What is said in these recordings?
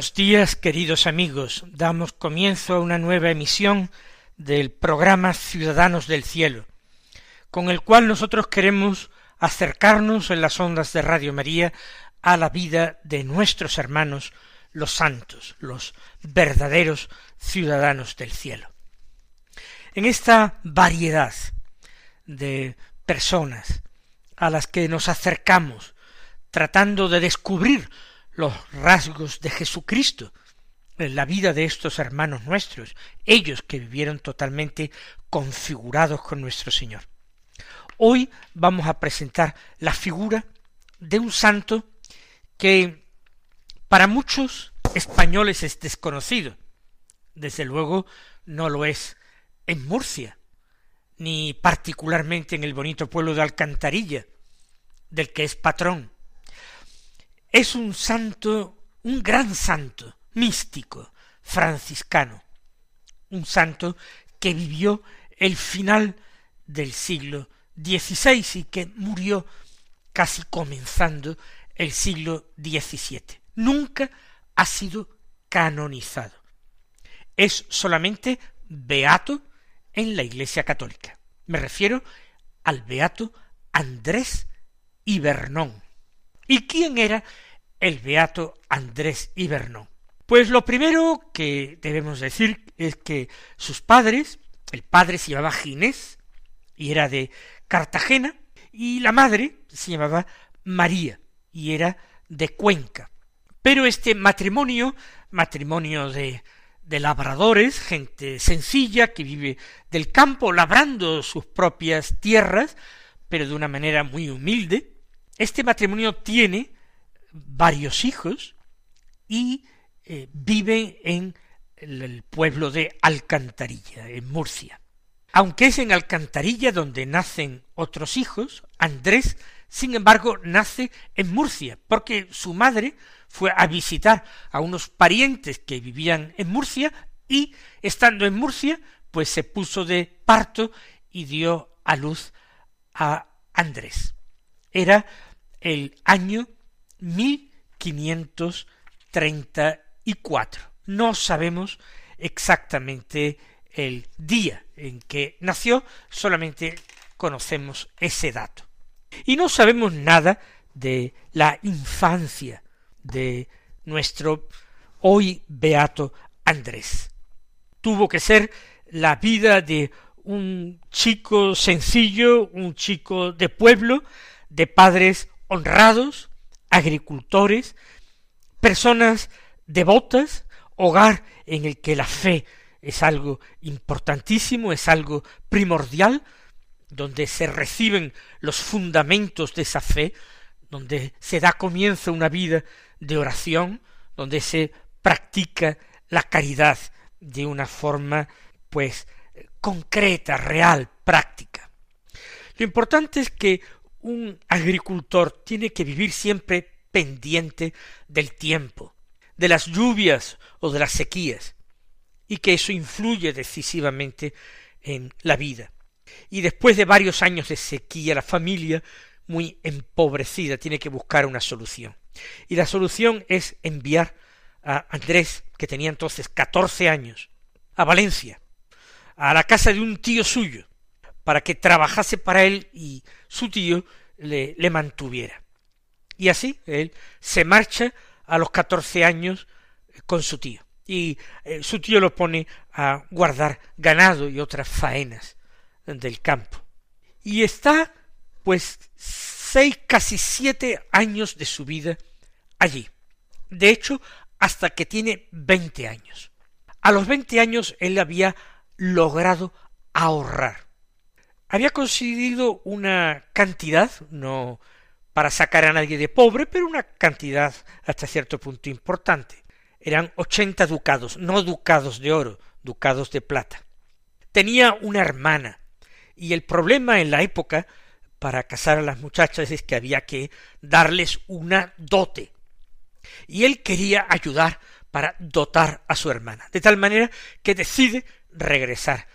Buenos días, queridos amigos. Damos comienzo a una nueva emisión del programa Ciudadanos del Cielo, con el cual nosotros queremos acercarnos en las ondas de Radio María a la vida de nuestros hermanos, los santos, los verdaderos ciudadanos del cielo. En esta variedad de personas a las que nos acercamos, tratando de descubrir los rasgos de Jesucristo en la vida de estos hermanos nuestros, ellos que vivieron totalmente configurados con nuestro Señor. Hoy vamos a presentar la figura de un santo que para muchos españoles es desconocido. Desde luego no lo es en Murcia, ni particularmente en el bonito pueblo de Alcantarilla, del que es patrón es un santo, un gran santo, místico, franciscano, un santo que vivió el final del siglo XVI y que murió casi comenzando el siglo XVII. Nunca ha sido canonizado. Es solamente beato en la Iglesia Católica. Me refiero al beato Andrés Ibernón. ¿Y quién era el beato Andrés Ibernón? Pues lo primero que debemos decir es que sus padres, el padre se llamaba Ginés y era de Cartagena, y la madre se llamaba María y era de Cuenca. Pero este matrimonio, matrimonio de, de labradores, gente sencilla que vive del campo, labrando sus propias tierras, pero de una manera muy humilde, este matrimonio tiene varios hijos y eh, vive en el pueblo de Alcantarilla, en Murcia. Aunque es en Alcantarilla donde nacen otros hijos, Andrés, sin embargo, nace en Murcia, porque su madre fue a visitar a unos parientes que vivían en Murcia y, estando en Murcia, pues se puso de parto y dio a luz a Andrés. Era el año 1534. No sabemos exactamente el día en que nació, solamente conocemos ese dato. Y no sabemos nada de la infancia de nuestro hoy beato Andrés. Tuvo que ser la vida de un chico sencillo, un chico de pueblo, de padres honrados, agricultores, personas devotas, hogar en el que la fe es algo importantísimo, es algo primordial, donde se reciben los fundamentos de esa fe, donde se da comienzo una vida de oración, donde se practica la caridad de una forma pues concreta, real, práctica. Lo importante es que un agricultor tiene que vivir siempre pendiente del tiempo, de las lluvias o de las sequías, y que eso influye decisivamente en la vida. Y después de varios años de sequía, la familia, muy empobrecida, tiene que buscar una solución. Y la solución es enviar a Andrés, que tenía entonces catorce años, a Valencia, a la casa de un tío suyo, para que trabajase para él y su tío le, le mantuviera. Y así él se marcha a los catorce años con su tío. Y eh, su tío lo pone a guardar ganado y otras faenas del campo. Y está, pues, seis, casi siete años de su vida allí. De hecho, hasta que tiene veinte años. A los veinte años él había logrado ahorrar. Había conseguido una cantidad, no para sacar a nadie de pobre, pero una cantidad hasta cierto punto importante. Eran ochenta ducados, no ducados de oro, ducados de plata. Tenía una hermana, y el problema en la época para casar a las muchachas es que había que darles una dote. Y él quería ayudar para dotar a su hermana, de tal manera que decide regresar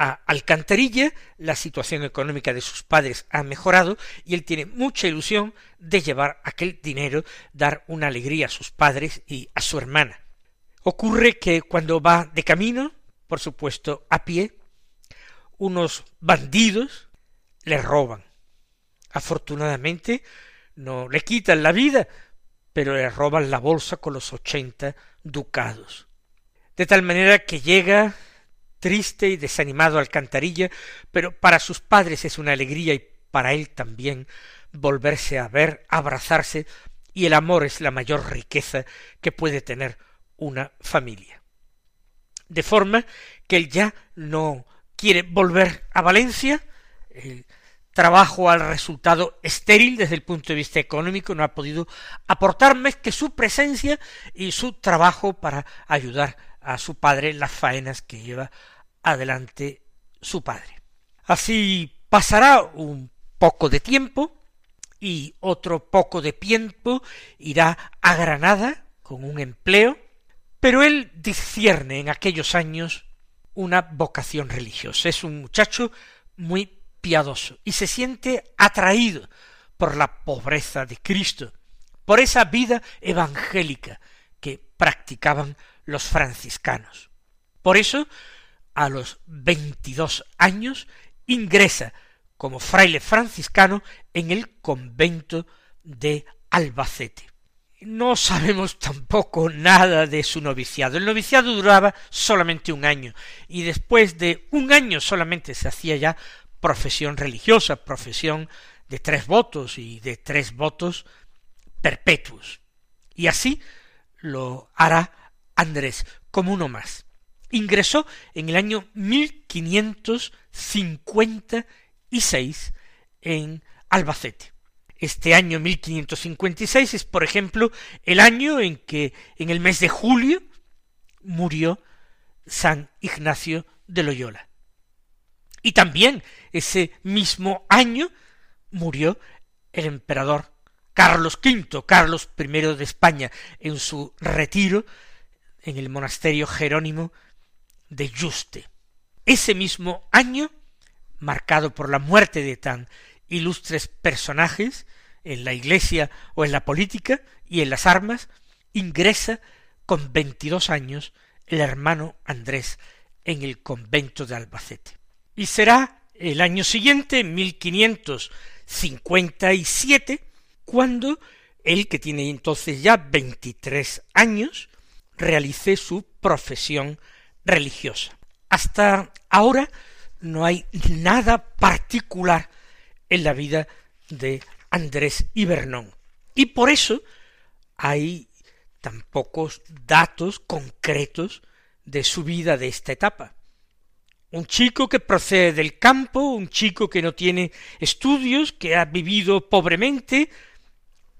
a Alcantarilla, la situación económica de sus padres ha mejorado y él tiene mucha ilusión de llevar aquel dinero, dar una alegría a sus padres y a su hermana. Ocurre que cuando va de camino, por supuesto a pie, unos bandidos le roban. Afortunadamente no le quitan la vida, pero le roban la bolsa con los ochenta ducados. De tal manera que llega triste y desanimado Alcantarilla, pero para sus padres es una alegría y para él también volverse a ver, abrazarse, y el amor es la mayor riqueza que puede tener una familia. De forma que él ya no quiere volver a Valencia, el trabajo al resultado estéril desde el punto de vista económico, no ha podido aportar más que su presencia y su trabajo para ayudar a su padre las faenas que lleva adelante su padre. Así pasará un poco de tiempo y otro poco de tiempo irá a Granada con un empleo, pero él discierne en aquellos años una vocación religiosa. Es un muchacho muy piadoso y se siente atraído por la pobreza de Cristo, por esa vida evangélica que practicaban los franciscanos. Por eso, a los veintidós años, ingresa como fraile franciscano en el convento de Albacete. No sabemos tampoco nada de su noviciado. El noviciado duraba solamente un año, y después de un año solamente se hacía ya profesión religiosa, profesión de tres votos y de tres votos perpetuos. Y así lo hará Andrés como uno más. Ingresó en el año 1556 en Albacete. Este año 1556 es, por ejemplo, el año en que en el mes de julio murió San Ignacio de Loyola. Y también ese mismo año murió el emperador Carlos V, Carlos I de España, en su retiro en el monasterio jerónimo de Yuste. Ese mismo año, marcado por la muerte de tan ilustres personajes en la iglesia o en la política y en las armas, ingresa con veintidós años el hermano Andrés en el convento de Albacete. Y será el año siguiente, 1557, cuando él, que tiene entonces ya veintitrés años, realice su profesión religiosa. Hasta ahora no hay nada particular en la vida de Andrés Ibernón. Y por eso hay tan pocos datos concretos de su vida de esta etapa un chico que procede del campo, un chico que no tiene estudios, que ha vivido pobremente,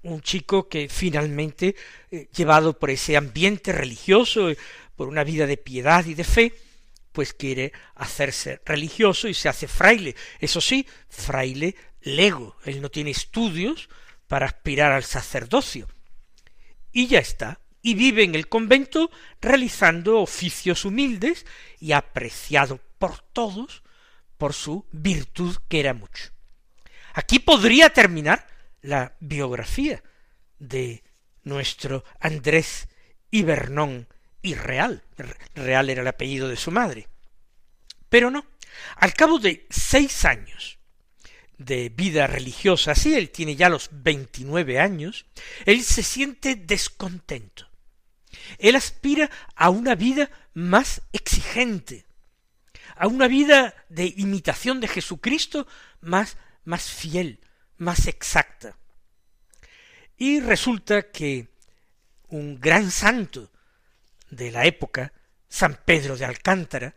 un chico que finalmente, eh, llevado por ese ambiente religioso, eh, por una vida de piedad y de fe, pues quiere hacerse religioso y se hace fraile. Eso sí, fraile lego, él no tiene estudios para aspirar al sacerdocio. Y ya está, y vive en el convento realizando oficios humildes y apreciado por todos por su virtud que era mucho. Aquí podría terminar la biografía de nuestro Andrés Ibernón y Real. Real era el apellido de su madre. Pero no. Al cabo de seis años de vida religiosa, así él tiene ya los veintinueve años, él se siente descontento. Él aspira a una vida más exigente, a una vida de imitación de Jesucristo más, más fiel, más exacta. Y resulta que un gran santo de la época, San Pedro de Alcántara,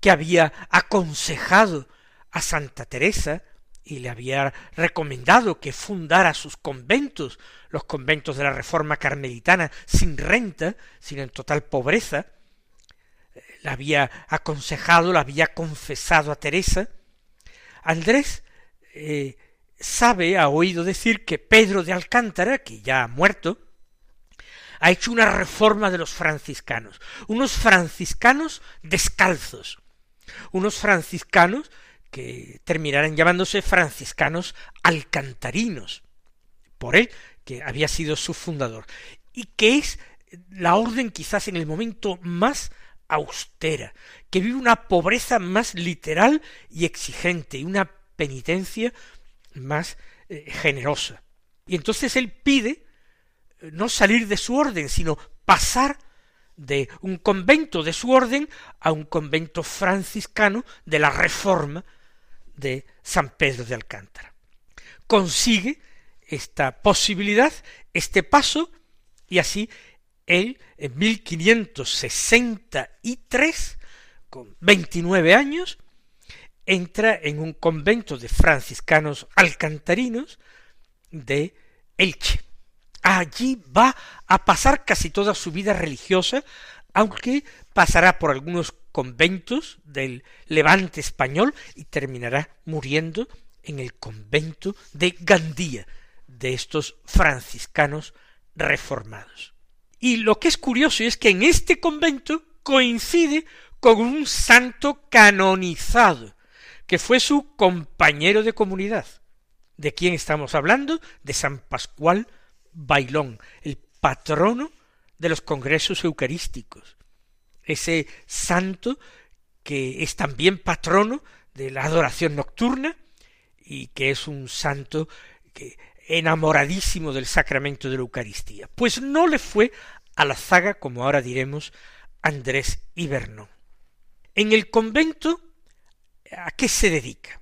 que había aconsejado a Santa Teresa y le había recomendado que fundara sus conventos, los conventos de la Reforma Carmelitana, sin renta, sino en total pobreza, la había aconsejado, la había confesado a Teresa, Andrés eh, sabe, ha oído decir que Pedro de Alcántara, que ya ha muerto, ha hecho una reforma de los franciscanos, unos franciscanos descalzos, unos franciscanos que terminarán llamándose franciscanos alcantarinos, por él, que había sido su fundador, y que es la orden quizás en el momento más austera, que vive una pobreza más literal y exigente, y una penitencia más eh, generosa. Y entonces él pide eh, no salir de su orden, sino pasar de un convento de su orden a un convento franciscano de la reforma de San Pedro de Alcántara. Consigue esta posibilidad, este paso, y así él en 1563, con 29 años, entra en un convento de franciscanos alcantarinos de Elche. Allí va a pasar casi toda su vida religiosa, aunque pasará por algunos conventos del levante español y terminará muriendo en el convento de Gandía, de estos franciscanos reformados. Y lo que es curioso es que en este convento coincide con un santo canonizado, que fue su compañero de comunidad. ¿De quién estamos hablando? De San Pascual Bailón, el patrono de los congresos eucarísticos. Ese santo que es también patrono de la adoración nocturna y que es un santo que enamoradísimo del sacramento de la Eucaristía. Pues no le fue a la zaga, como ahora diremos, Andrés Ibernón. En el convento, ¿a qué se dedica?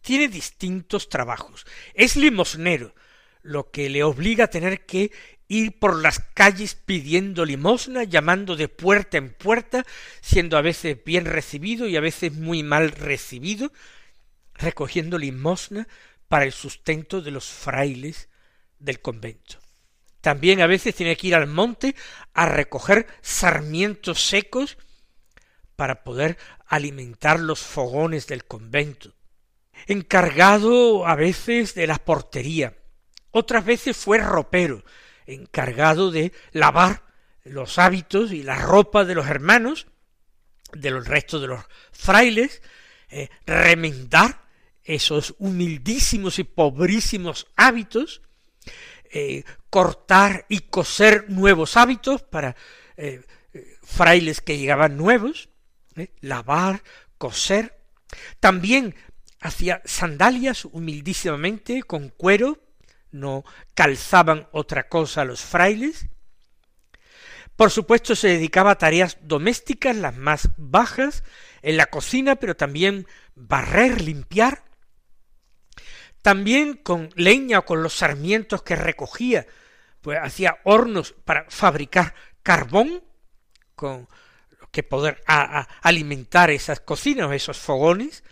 Tiene distintos trabajos. Es limosnero, lo que le obliga a tener que ir por las calles pidiendo limosna, llamando de puerta en puerta, siendo a veces bien recibido y a veces muy mal recibido, recogiendo limosna para el sustento de los frailes del convento. También a veces tiene que ir al monte a recoger sarmientos secos para poder alimentar los fogones del convento. Encargado a veces de la portería, otras veces fue ropero, encargado de lavar los hábitos y la ropa de los hermanos, de los restos de los frailes, eh, remendar esos humildísimos y pobrísimos hábitos, eh, cortar y coser nuevos hábitos para eh, frailes que llegaban nuevos, ¿eh? lavar, coser. También hacía sandalias humildísimamente con cuero, no calzaban otra cosa los frailes. Por supuesto se dedicaba a tareas domésticas, las más bajas, en la cocina, pero también barrer, limpiar, también con leña o con los sarmientos que recogía, pues hacía hornos para fabricar carbón, con que poder alimentar esas cocinas, esos fogones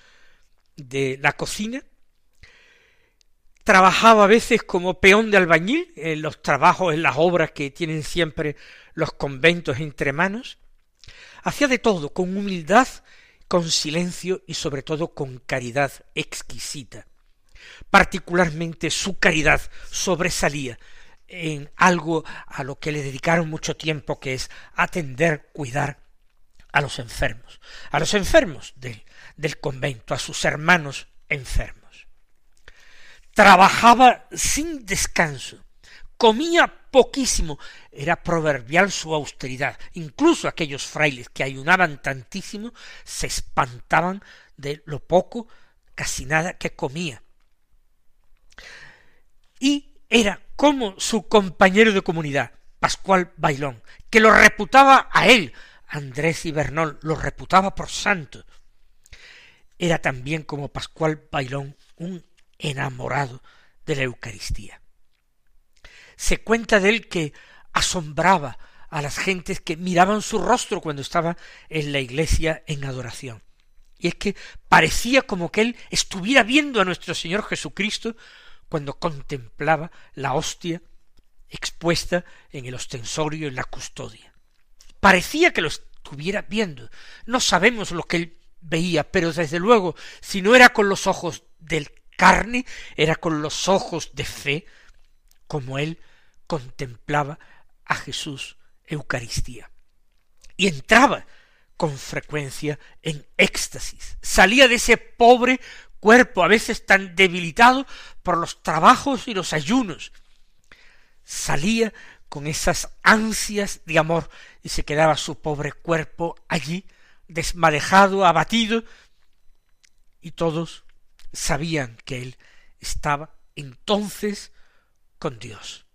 de la cocina. Trabajaba a veces como peón de albañil en los trabajos, en las obras que tienen siempre los conventos entre manos. Hacía de todo, con humildad, con silencio y sobre todo con caridad exquisita. Particularmente su caridad sobresalía en algo a lo que le dedicaron mucho tiempo, que es atender, cuidar a los enfermos, a los enfermos del, del convento, a sus hermanos enfermos. Trabajaba sin descanso, comía poquísimo, era proverbial su austeridad. Incluso aquellos frailes que ayunaban tantísimo se espantaban de lo poco, casi nada que comía y era como su compañero de comunidad, Pascual Bailón, que lo reputaba a él, Andrés Ibernol, lo reputaba por santo. Era también como Pascual Bailón un enamorado de la Eucaristía. Se cuenta de él que asombraba a las gentes que miraban su rostro cuando estaba en la iglesia en adoración. Y es que parecía como que él estuviera viendo a nuestro Señor Jesucristo cuando contemplaba la hostia expuesta en el ostensorio en la custodia. Parecía que lo estuviera viendo. No sabemos lo que él veía, pero desde luego, si no era con los ojos del carne, era con los ojos de fe, como él contemplaba a Jesús Eucaristía. Y entraba con frecuencia en éxtasis. Salía de ese pobre cuerpo, a veces tan debilitado por los trabajos y los ayunos. Salía con esas ansias de amor y se quedaba su pobre cuerpo allí, desmadejado, abatido, y todos sabían que él estaba entonces con Dios.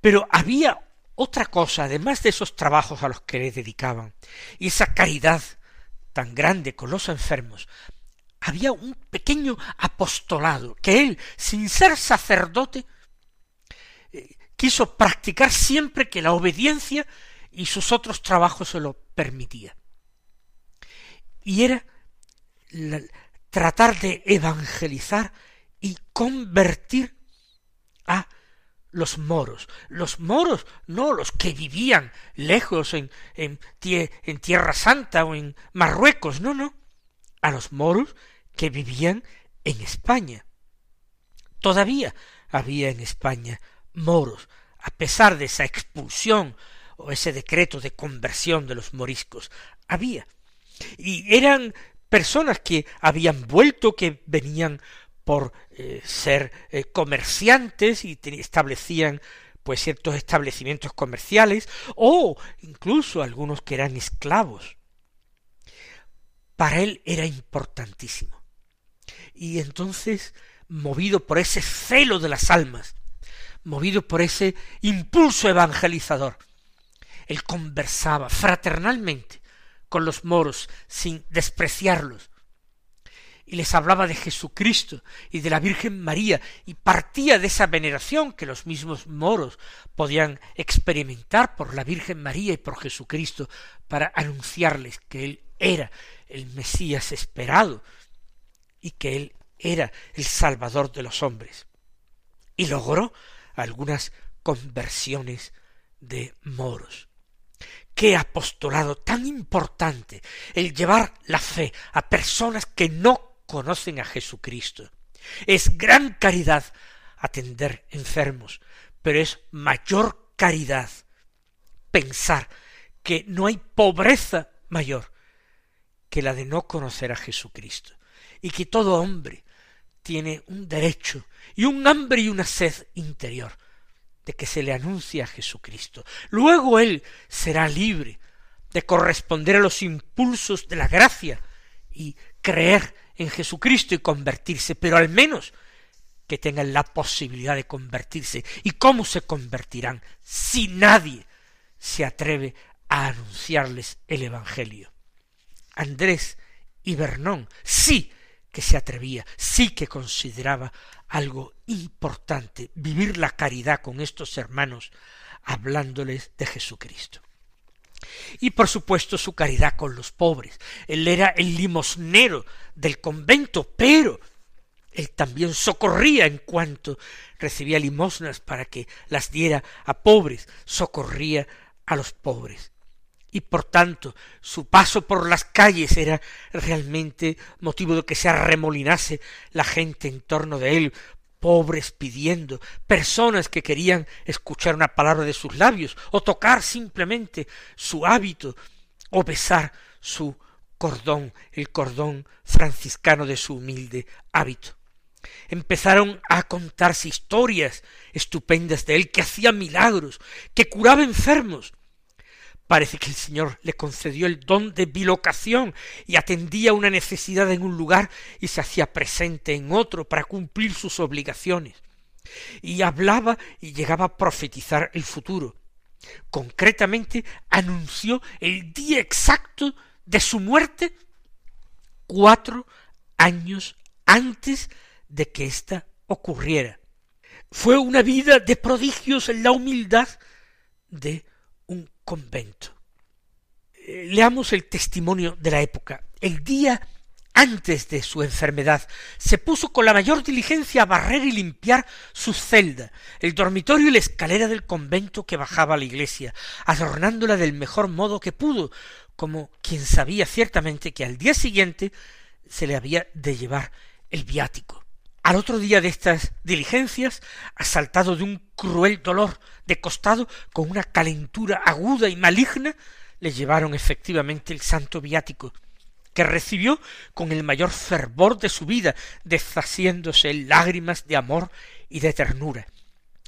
Pero había otra cosa, además de esos trabajos a los que le dedicaban, y esa caridad tan grande con los enfermos, había un pequeño apostolado que él, sin ser sacerdote, quiso practicar siempre que la obediencia y sus otros trabajos se lo permitía. Y era tratar de evangelizar y convertir a los moros. Los moros, no los que vivían lejos en, en, en Tierra Santa o en Marruecos, no, no. A los moros que vivían en España. Todavía había en España moros, a pesar de esa expulsión o ese decreto de conversión de los moriscos. Había. Y eran personas que habían vuelto, que venían por eh, ser eh, comerciantes y establecían pues ciertos establecimientos comerciales o incluso algunos que eran esclavos. Para él era importantísimo. Y entonces, movido por ese celo de las almas, movido por ese impulso evangelizador, él conversaba fraternalmente con los moros sin despreciarlos, y les hablaba de Jesucristo y de la Virgen María, y partía de esa veneración que los mismos moros podían experimentar por la Virgen María y por Jesucristo, para anunciarles que Él era el Mesías esperado y que Él era el Salvador de los hombres. Y logró algunas conversiones de moros. Qué apostolado tan importante el llevar la fe a personas que no conocen a Jesucristo. Es gran caridad atender enfermos, pero es mayor caridad pensar que no hay pobreza mayor que la de no conocer a Jesucristo, y que todo hombre tiene un derecho y un hambre y una sed interior de que se le anuncie a Jesucristo. Luego él será libre de corresponder a los impulsos de la gracia y creer en Jesucristo y convertirse, pero al menos que tengan la posibilidad de convertirse. ¿Y cómo se convertirán si nadie se atreve a anunciarles el Evangelio? Andrés y Bernón sí que se atrevía, sí que consideraba algo importante, vivir la caridad con estos hermanos, hablándoles de Jesucristo. Y por supuesto su caridad con los pobres. Él era el limosnero del convento, pero él también socorría en cuanto recibía limosnas para que las diera a pobres, socorría a los pobres. Y por tanto su paso por las calles era realmente motivo de que se arremolinase la gente en torno de él, pobres pidiendo, personas que querían escuchar una palabra de sus labios, o tocar simplemente su hábito, o besar su cordón, el cordón franciscano de su humilde hábito. Empezaron a contarse historias estupendas de él, que hacía milagros, que curaba enfermos, Parece que el Señor le concedió el don de bilocación y atendía una necesidad en un lugar y se hacía presente en otro para cumplir sus obligaciones. Y hablaba y llegaba a profetizar el futuro. Concretamente anunció el día exacto de su muerte cuatro años antes de que ésta ocurriera. Fue una vida de prodigios en la humildad de convento. Eh, leamos el testimonio de la época. el día antes de su enfermedad, se puso con la mayor diligencia a barrer y limpiar su celda, el dormitorio y la escalera del convento que bajaba a la iglesia, adornándola del mejor modo que pudo, como quien sabía ciertamente que al día siguiente se le había de llevar el viático. Al otro día de estas diligencias, asaltado de un cruel dolor de costado, con una calentura aguda y maligna, le llevaron efectivamente el santo viático, que recibió con el mayor fervor de su vida, deshaciéndose en lágrimas de amor y de ternura,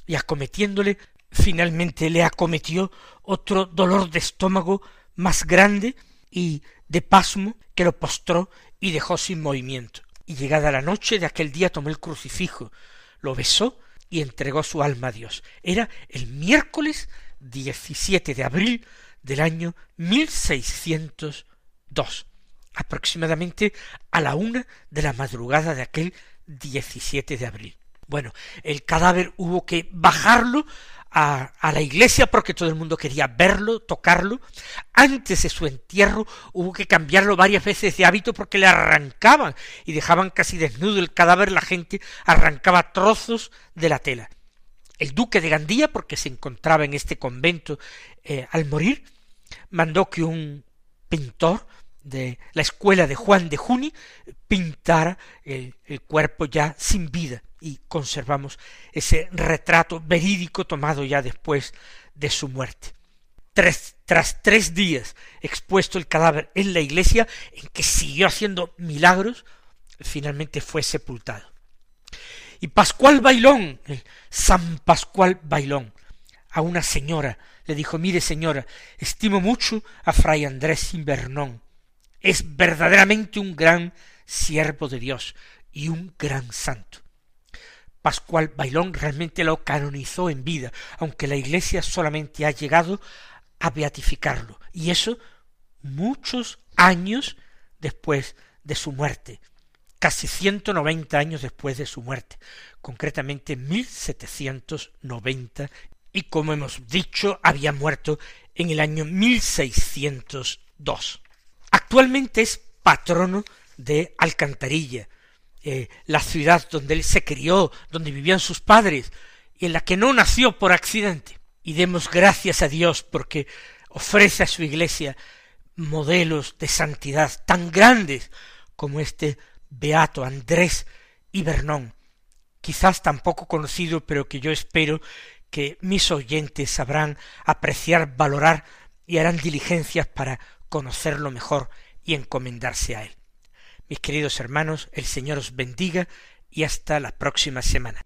y acometiéndole, finalmente le acometió otro dolor de estómago más grande y de pasmo que lo postró y dejó sin movimiento. Y llegada la noche de aquel día tomó el crucifijo, lo besó y entregó su alma a Dios. Era el miércoles 17 de abril del año 1602 aproximadamente a la una de la madrugada de aquel 17 de abril. Bueno, el cadáver hubo que bajarlo a, la iglesia porque todo el mundo quería verlo, tocarlo. Antes de su entierro hubo que cambiarlo varias veces de hábito porque le arrancaban y dejaban casi desnudo el cadáver, la gente arrancaba trozos de la tela. El duque de Gandía, porque se encontraba en este convento eh, al morir, mandó que un pintor de la escuela de Juan de Juni pintara el, el, cuerpo ya sin vida y conservamos ese retrato verídico tomado ya después de su muerte. Tres, tras tres días expuesto el cadáver en la iglesia, en que siguió haciendo milagros, finalmente fue sepultado. Y Pascual Bailón, San Pascual Bailón, a una señora le dijo, mire señora, estimo mucho a Fray Andrés Invernón, es verdaderamente un gran siervo de Dios y un gran santo. Pascual Bailón realmente lo canonizó en vida, aunque la Iglesia solamente ha llegado a beatificarlo, y eso muchos años después de su muerte, casi ciento noventa años después de su muerte, concretamente mil setecientos noventa, y como hemos dicho, había muerto en el año mil seiscientos dos. Actualmente es patrono de Alcantarilla, eh, la ciudad donde él se crió, donde vivían sus padres, y en la que no nació por accidente. Y demos gracias a Dios porque ofrece a su iglesia modelos de santidad tan grandes como este beato Andrés Ibernón, quizás tan poco conocido, pero que yo espero que mis oyentes sabrán apreciar, valorar y harán diligencias para conocerlo mejor y encomendarse a él. Mis queridos hermanos, el Señor os bendiga y hasta la próxima semana.